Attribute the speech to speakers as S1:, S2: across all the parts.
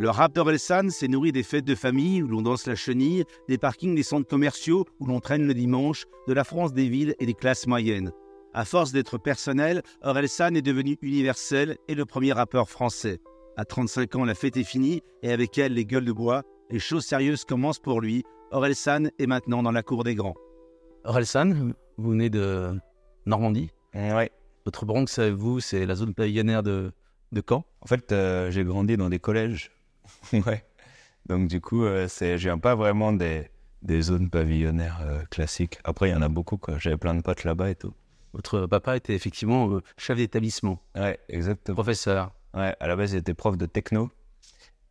S1: Le rap d'Orelsan s'est nourri des fêtes de famille où l'on danse la chenille, des parkings des centres commerciaux où l'on traîne le dimanche, de la France des villes et des classes moyennes. À force d'être personnel, Orelsan est devenu universel et le premier rappeur français. À 35 ans, la fête est finie et avec elle les gueules de bois. Les choses sérieuses commencent pour lui. Orelsan est maintenant dans la cour des grands.
S2: Orelsan, vous venez de Normandie
S3: Ouais.
S2: Votre Bronx, vous, c'est la zone pavillonnaire de, de Caen?
S3: En fait, euh, j'ai grandi dans des collèges. ouais. Donc, du coup, euh, c'est, je viens pas vraiment des, des zones pavillonnaires euh, classiques. Après, il y en a beaucoup, quoi. J'avais plein de potes là-bas et tout.
S2: Votre papa était effectivement euh, chef d'établissement,
S3: Ouais, exactement.
S2: professeur.
S3: Ouais, à la base, il était prof de techno.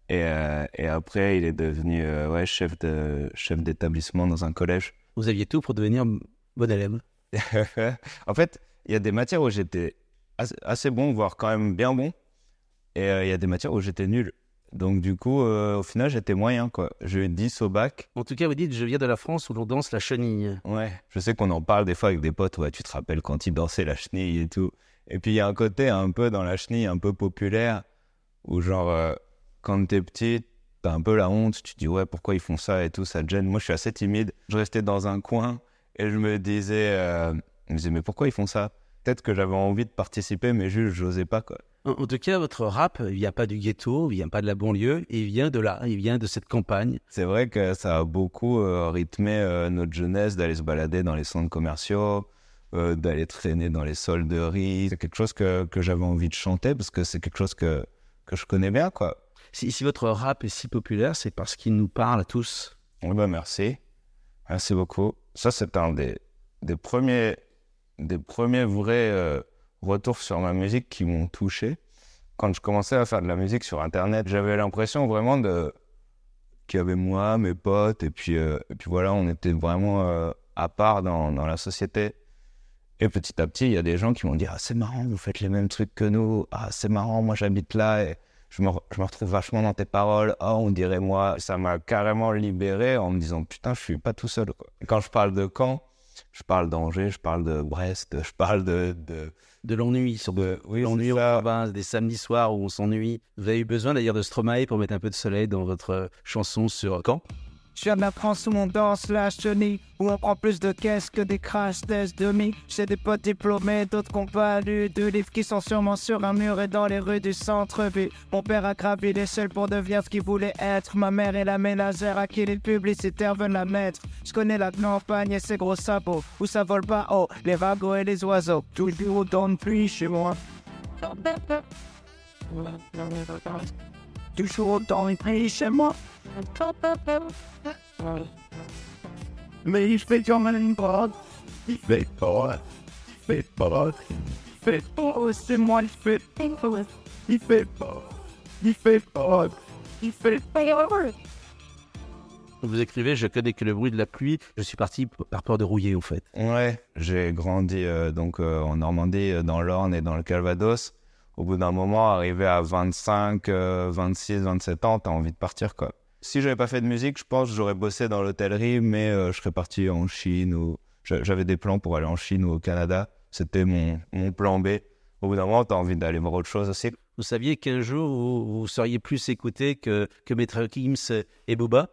S3: Et, euh, et après, il est devenu euh, ouais, chef, de, chef d'établissement dans un collège.
S2: Vous aviez tout pour devenir bon élève.
S3: en fait, il y a des matières où j'étais assez, assez bon, voire quand même bien bon. Et euh, il y a des matières où j'étais nul. Donc, du coup, euh, au final, j'étais moyen, quoi. J'ai eu 10 au bac.
S2: En tout cas, vous dites, je viens de la France où l'on danse la chenille.
S3: Ouais. Je sais qu'on en parle des fois avec des potes. Ouais, tu te rappelles quand ils dansaient la chenille et tout. Et puis, il y a un côté un peu dans la chenille, un peu populaire, où genre, euh, quand t'es petit, t'as un peu la honte. Tu te dis, ouais, pourquoi ils font ça et tout, ça te gêne. Moi, je suis assez timide. Je restais dans un coin et je me disais, euh, je me disais, mais pourquoi ils font ça? Peut-être que j'avais envie de participer, mais juste, j'osais pas, quoi.
S2: En, en tout cas, votre rap, il vient pas du ghetto, il vient pas de la banlieue, il vient de là, il vient de cette campagne.
S3: C'est vrai que ça a beaucoup euh, rythmé euh, notre jeunesse d'aller se balader dans les centres commerciaux, euh, d'aller traîner dans les solderies. C'est quelque chose que, que j'avais envie de chanter parce que c'est quelque chose que, que je connais bien, quoi.
S2: Si, si votre rap est si populaire, c'est parce qu'il nous parle à tous.
S3: Oui, bah merci. Merci beaucoup. Ça, c'est un des, des, premiers, des premiers vrais retours sur ma musique qui m'ont touché. Quand je commençais à faire de la musique sur Internet, j'avais l'impression vraiment de qu'il y avait moi, mes potes, et puis, euh, et puis voilà, on était vraiment euh, à part dans, dans la société. Et petit à petit, il y a des gens qui m'ont dit Ah, c'est marrant, vous faites les mêmes trucs que nous. Ah, c'est marrant, moi j'habite là et je me, je me retrouve vachement dans tes paroles. Ah, on dirait moi. Ça m'a carrément libéré en me disant Putain, je suis pas tout seul. Quand je parle de Caen, je parle d'Angers, je parle de Brest, je parle de, De
S2: l'ennui, sur
S3: de oui,
S2: l'ennui des samedis soirs où on s'ennuie. Vous avez eu besoin d'ailleurs de Stromae pour mettre un peu de soleil dans votre euh, chanson sur Caen
S4: Je viens de la France la chenille, où on prend plus de caisses que des crash tests de mi. J'ai des potes diplômés, d'autres qui ont pas lu, deux livres qui sont sûrement sur un mur et dans les rues du centre-ville. Mon père a gravi l'échelle pour devenir ce qu'il voulait être. Ma mère est la ménagère à qui les publicitaires veulent la mettre. Je connais la campagne et ses gros sabots, où ça vole pas haut, les wagons et les oiseaux. Toujours dans le pluie chez moi. Toujours le pluie chez moi. Mais il fait quand même pas. Il fait pas. Il fait pas. Il fait pas. C'est moi, il fait pas. Il fait pas. Il fait pas. Il fait pas.
S2: Vous écrivez Je connais que le bruit de la pluie, je suis parti par peur de rouiller en fait.
S3: Ouais, j'ai grandi euh, donc euh, en Normandie, euh, dans l'Orne et dans le Calvados. Au bout d'un moment, arrivé à 25, euh, 26, 27 ans, t'as envie de partir quoi. Si j'avais pas fait de musique, je pense que j'aurais bossé dans l'hôtellerie, mais euh, je serais parti en Chine ou j'a- j'avais des plans pour aller en Chine ou au Canada. C'était mon, plan B. Au bout d'un moment, t'as envie d'aller voir autre chose aussi.
S2: Vous saviez qu'un jour vous, vous seriez plus écouté que, que Maître Gims et Booba?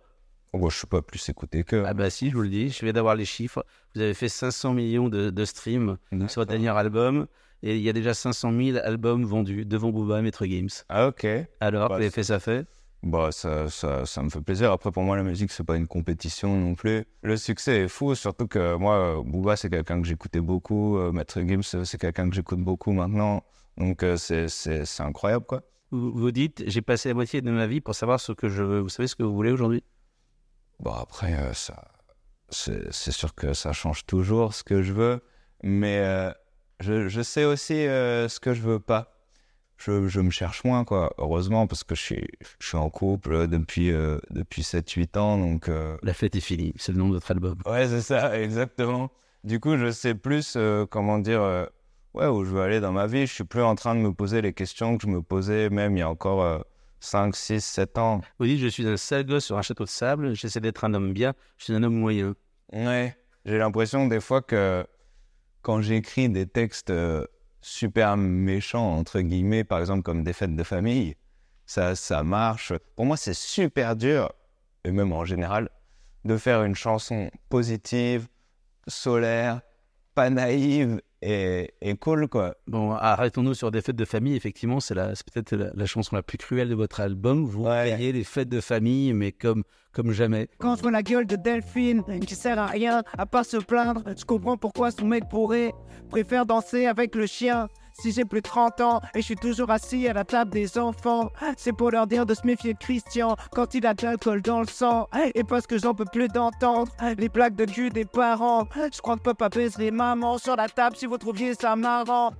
S3: Bon, je suis pas plus écouté que.
S2: Ah bah si, je vous le dis, je viens d'avoir les chiffres. Vous avez fait 500 millions de, de streams sur votre dernier album et il y a déjà 500 000 albums vendus devant Booba et Maître Gims.
S3: Ah ok.
S2: Alors,
S3: Bah,
S2: vous avez fait ça fait?
S3: Bah, ça, ça, ça me fait plaisir. Après, pour moi, la musique, c'est pas une compétition non plus. Le succès est fou, surtout que moi, Booba, c'est quelqu'un que j'écoutais beaucoup. Euh, Maître Gims, euh, c'est quelqu'un que j'écoute beaucoup maintenant. Donc, euh, c'est- c'est c'est incroyable, quoi.
S2: vous, vous dites, j'ai passé la moitié de ma vie pour savoir ce que je veux. Vous savez ce que vous voulez aujourd'hui?
S3: Bon, après, euh, ça, c'est sûr que ça change toujours ce que je veux. Mais euh, je, je sais aussi euh, ce que je veux pas. Je, je me cherche moins, quoi. Heureusement, parce que je suis, je suis en couple depuis, depuis 7-8 ans. Donc,
S2: La fête est finie, c'est le nom de votre album.
S3: Ouais, c'est ça, exactement. Du coup, je sais plus, comment dire, ouais, où je veux aller dans ma vie. Je suis plus en train de me poser les questions que je me posais même il y a encore 5, 6, 7 ans.
S2: Vous dites, je suis un sale gosse sur un château de sable, j'essaie d'être un homme bien, je suis un homme moyen.
S3: Ouais, j'ai l'impression des fois que quand j'écris des textes euh, super méchants, entre guillemets, par exemple comme des fêtes de famille, ça, ça marche. Pour moi, c'est super dur, et même en général, de faire une chanson positive, solaire, pas naïve et, et cool, quoi.
S2: Bon, arrêtons-nous sur des fêtes de famille. Effectivement, c'est la- c'est peut-être la, la chanson la plus cruelle de votre album. Vous
S3: Ouais.
S2: voyez les fêtes de famille, mais comme, comme jamais.
S4: Quand je vois la gueule de Delphine, qui sert à rien, à part se plaindre, je comprends pourquoi son mec pourrait préfère danser avec le chien. Si j'ai plus de 30 ans et je suis toujours assis à la table des enfants, c'est pour leur dire de se méfier de Christian quand il a de l'alcool dans le sang. Et parce que j'en peux plus d'entendre les blagues de cul des parents. Je crois que papa les mamans sur la table si vous trouviez ça marrant.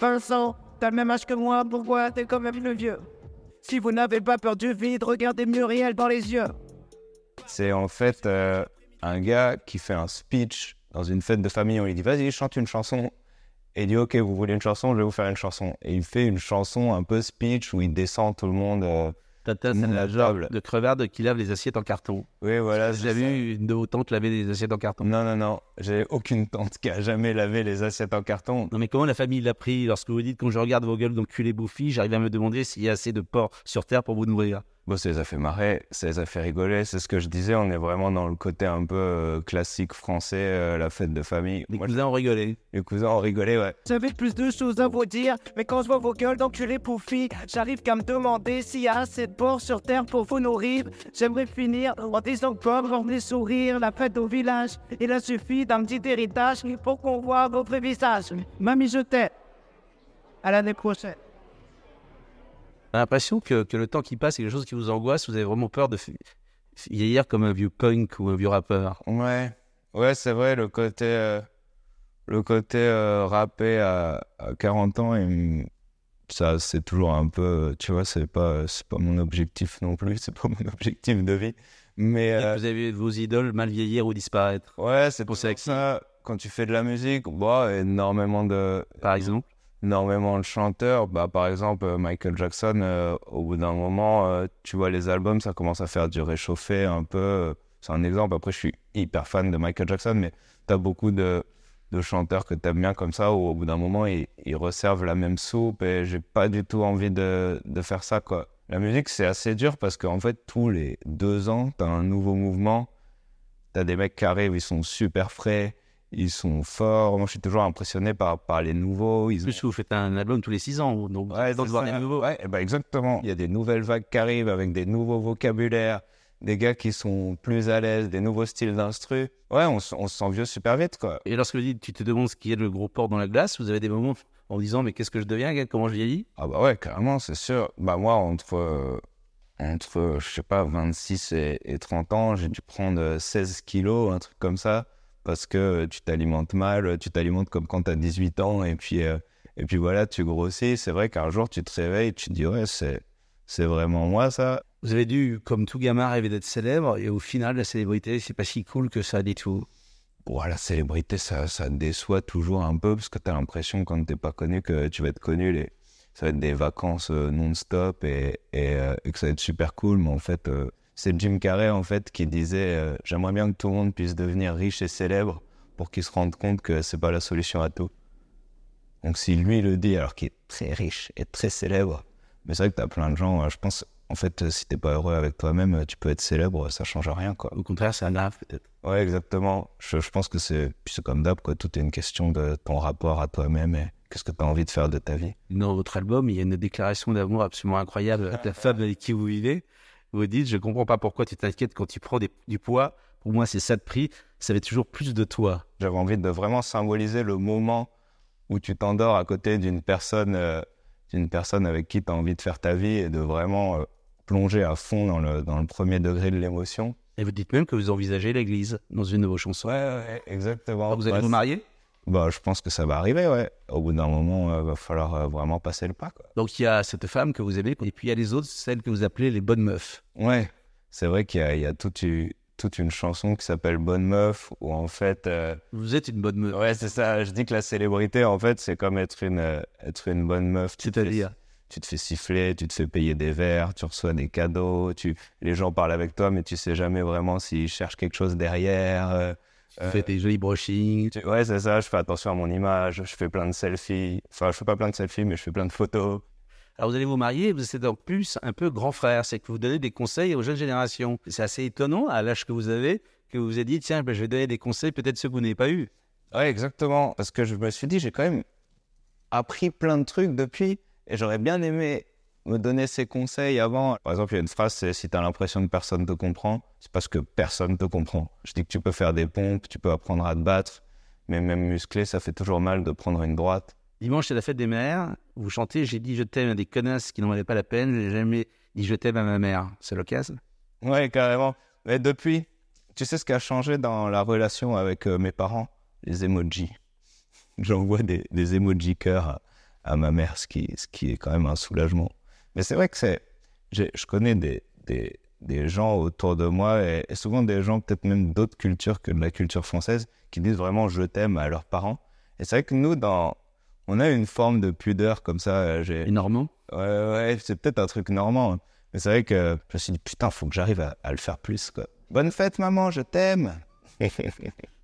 S4: Vincent, t'as le même âge que moi, pourquoi t'es quand même le vieux? Si vous n'avez pas peur du vide, regardez Muriel dans les yeux.
S3: C'est en fait euh, un gars qui fait un speech dans une fête de famille. On lui dit Vas-y, chante une chanson. Et il dit Ok, vous voulez une chanson Je vais vous faire une chanson. Et il fait une chanson un peu speech où il descend tout le monde. euh,
S2: Tata, c'est la de crevarde qui lave les assiettes en carton.
S3: Oui, voilà.
S2: J'ai vu une de vos tantes laver des assiettes en carton.
S3: Non, non, non. J'ai aucune tante qui a jamais lavé les assiettes en carton.
S2: Non mais comment la famille l'a pris lorsque vous dites quand je regarde vos gueules d'enculés bouffis, j'arrive à me demander s'il y a assez de porc sur terre pour vous nourrir?
S3: Bon, ça les a fait marrer, ça les a fait rigoler. C'est ce que je disais. On est vraiment dans le côté un peu euh, classique français, euh, la fête de famille.
S2: Les
S3: Moi,
S2: cousins ont rigolé.
S3: les cousins ont rigolé, ouais.
S4: J'avais plus de choses à vous dire, mais quand je vois vos gueules d'enculés poufis, j'arrive qu'à me demander s'il y a assez de porc sur terre pour vous nourrir. J'aimerais finir en disant avoir des sourires, la fête au village, il a suffi d'un petit héritage pour qu'on voit vos vrais visages. Mamie, je t'aime. À l'année prochaine.
S2: J'ai l'impression que, que le temps qui passe, c'est quelque chose qui vous angoisse. Vous avez vraiment peur de vieillir comme un vieux punk ou un vieux rappeur?
S3: Ouais, ouais, c'est vrai, le côté, euh, le côté euh, rappé à, à 40 ans, ça, c'est toujours un peu, tu vois, c'est pas, c'est pas mon objectif non plus, c'est pas mon objectif de vie. Mais euh,
S2: Vous avez vos idoles mal vieillir ou disparaître,
S3: ouais, c'est pour
S2: ça
S3: ça que ça, quand tu fais de la musique, bah, énormément de,
S2: par exemple?
S3: Énormément de chanteurs. Bah, par exemple, euh, Michael Jackson, euh, au bout d'un moment, euh, tu vois les albums, ça commence à faire du réchauffé un peu. C'est un exemple. Après, je suis hyper fan de Michael Jackson, mais tu as beaucoup de, de chanteurs que tu aimes bien comme ça, où au bout d'un moment, ils, ils resservent la même soupe et j'ai pas du tout envie de, de faire ça. Quoi. La musique, c'est assez dur parce qu'en fait, tous les deux ans, tu as un nouveau mouvement. Tu as des mecs qui arrivent, ils sont super frais. Ils sont forts. Moi, je suis toujours impressionné par, par les nouveaux. Ils
S2: En plus, vous faites un album tous les six ans, donc
S3: Ouais,
S2: de voir des nouveaux.
S3: Ouais, eh ben exactement. Il y a des nouvelles vagues qui arrivent avec des nouveaux vocabulaires, des gars qui sont plus à l'aise, des nouveaux styles d'instru. Ouais, on, se- on se sent vieux super vite, quoi.
S2: Et lorsque tu te demandes ce qui est le gros porc dans la glace, vous avez des moments en disant, mais qu'est-ce que je deviens, comment je vieillis?
S3: Ah bah ouais, carrément, c'est sûr. Bah moi, entre, euh, entre euh, je sais pas, 26 et, et 30 ans, j'ai dû prendre euh, 16 kilos, un truc comme ça, parce que euh, tu t'alimentes mal, tu t'alimentes comme quand t'as 18 ans, et puis, euh, et puis voilà, tu grossis. C'est vrai qu'un jour, tu te réveilles, tu te dis, ouais, c'est, c'est vraiment moi, ça.
S2: Vous avez dû, comme tout gamin, rêver d'être célèbre, et au final, la célébrité, c'est pas si cool que ça dit tout.
S3: Bon, la célébrité, ça, ça déçoit toujours un peu parce que tu as l'impression, quand t'es pas connu, que tu vas être connu. Les... Ça va être des vacances euh, non-stop et, et, euh, et que ça va être super cool. Mais en fait, euh, c'est Jim Carrey en fait, qui disait euh, J'aimerais bien que tout le monde puisse devenir riche et célèbre pour qu'ils se rendent compte que c'est pas la solution à tout. Donc, si lui le dit, alors qu'il est très riche et très célèbre, mais c'est vrai que tu as plein de gens, euh, je pense, en fait, euh, si t'es pas heureux avec toi-même, tu peux être célèbre, ça change rien, quoi.
S2: Au contraire, c'est grave, peut-être.
S3: Ouais, exactement. Je, je pense que c'est c'est comme d'hab, quoi. Tout est une question de ton rapport à toi-même et qu'est-ce que tu as envie de faire de ta vie.
S2: Dans votre album, il y a une déclaration d'amour absolument incroyable à la femme avec qui vous vivez. Vous dites, je comprends pas pourquoi tu t'inquiètes quand tu prends des- du poids. Pour moi, c'est ça de prix. Ça fait toujours plus de toi.
S3: J'avais envie de vraiment symboliser le moment où tu t'endors à côté d'une personne, euh, d'une personne avec qui tu as envie de faire ta vie et de vraiment euh, plonger à fond dans le, dans le premier degré de l'émotion.
S2: Et vous dites même que vous envisagez l'église dans une de vos chansons.
S3: Ouais, ouais, exactement.
S2: vous allez vous marier?
S3: Bah, je pense que ça va arriver, ouais. Au bout d'un moment, il va falloir euh, vraiment passer le pas, quoi.
S2: Donc il y a cette femme que vous aimez, et puis il y a les autres, celles que vous appelez les bonnes meufs.
S3: Ouais, c'est vrai qu'il y a, il y a toute, une, toute une chanson qui s'appelle Bonne Meuf, où en fait, euh,
S2: Vous êtes une bonne meuf.
S3: ouais, c'est ça. Je dis que la célébrité, en fait, c'est comme être une, euh, être une bonne meuf. Tu te fais-
S2: C'est-à-dire
S3: tu te fais siffler, tu te fais payer des verres, tu reçois des cadeaux, tu, les gens parlent avec toi, mais tu sais jamais vraiment s'ils cherchent quelque chose derrière. Euh,
S2: Vous faites des jolis brushings.
S3: tu- Ouais, c'est ça. Je fais attention à mon image. Je fais plein de selfies. Enfin, je fais pas plein de selfies, mais je fais plein de photos.
S2: Alors vous allez vous marier, vous êtes en plus un peu grand frère, c'est que vous donnez des conseils aux jeunes générations. C'est assez étonnant à l'âge que vous avez que vous vous êtes dit tiens, ben, je vais donner des conseils, peut-être ceux que vous n'avez pas eu.
S3: Ouais, exactement. Parce que je me suis dit, j'ai quand même appris plein de trucs depuis et j'aurais bien aimé me donner ces conseils avant. Par exemple, il y a une phrase, c'est si tu as l'impression que personne te comprend, c'est parce que personne te comprend. Je dis que tu peux faire des pompes, tu peux apprendre à te battre, mais même musclé, ça fait toujours mal de prendre une droite.
S2: Dimanche, c'est la fête des mères. Vous chantez J'ai dit je t'aime à des connasses qui n'en valaient pas la peine. J'ai jamais dit je t'aime à ma mère. C'est l'occasion
S3: Ouais, carrément. Mais depuis, tu sais ce qui a changé dans la relation avec euh, mes parents? Les emojis. J'envoie des, des emojis cœur à, à, ma mère, ce qui, ce qui est quand même un soulagement. Mais c'est vrai que c'est. Je connais des, des, des, gens autour de moi, et, et souvent des gens peut-être même d'autres cultures que de la culture française, qui disent vraiment je t'aime à leurs parents. Et c'est vrai que nous, dans, on a une forme de pudeur comme ça. euh, J'ai...
S2: Normand
S3: Ouais, ouais, c'est peut-être un truc normand. hein. Mais c'est vrai que je me suis dit, putain, faut que j'arrive à, à le faire plus, quoi. Bonne fête, maman, je t'aime.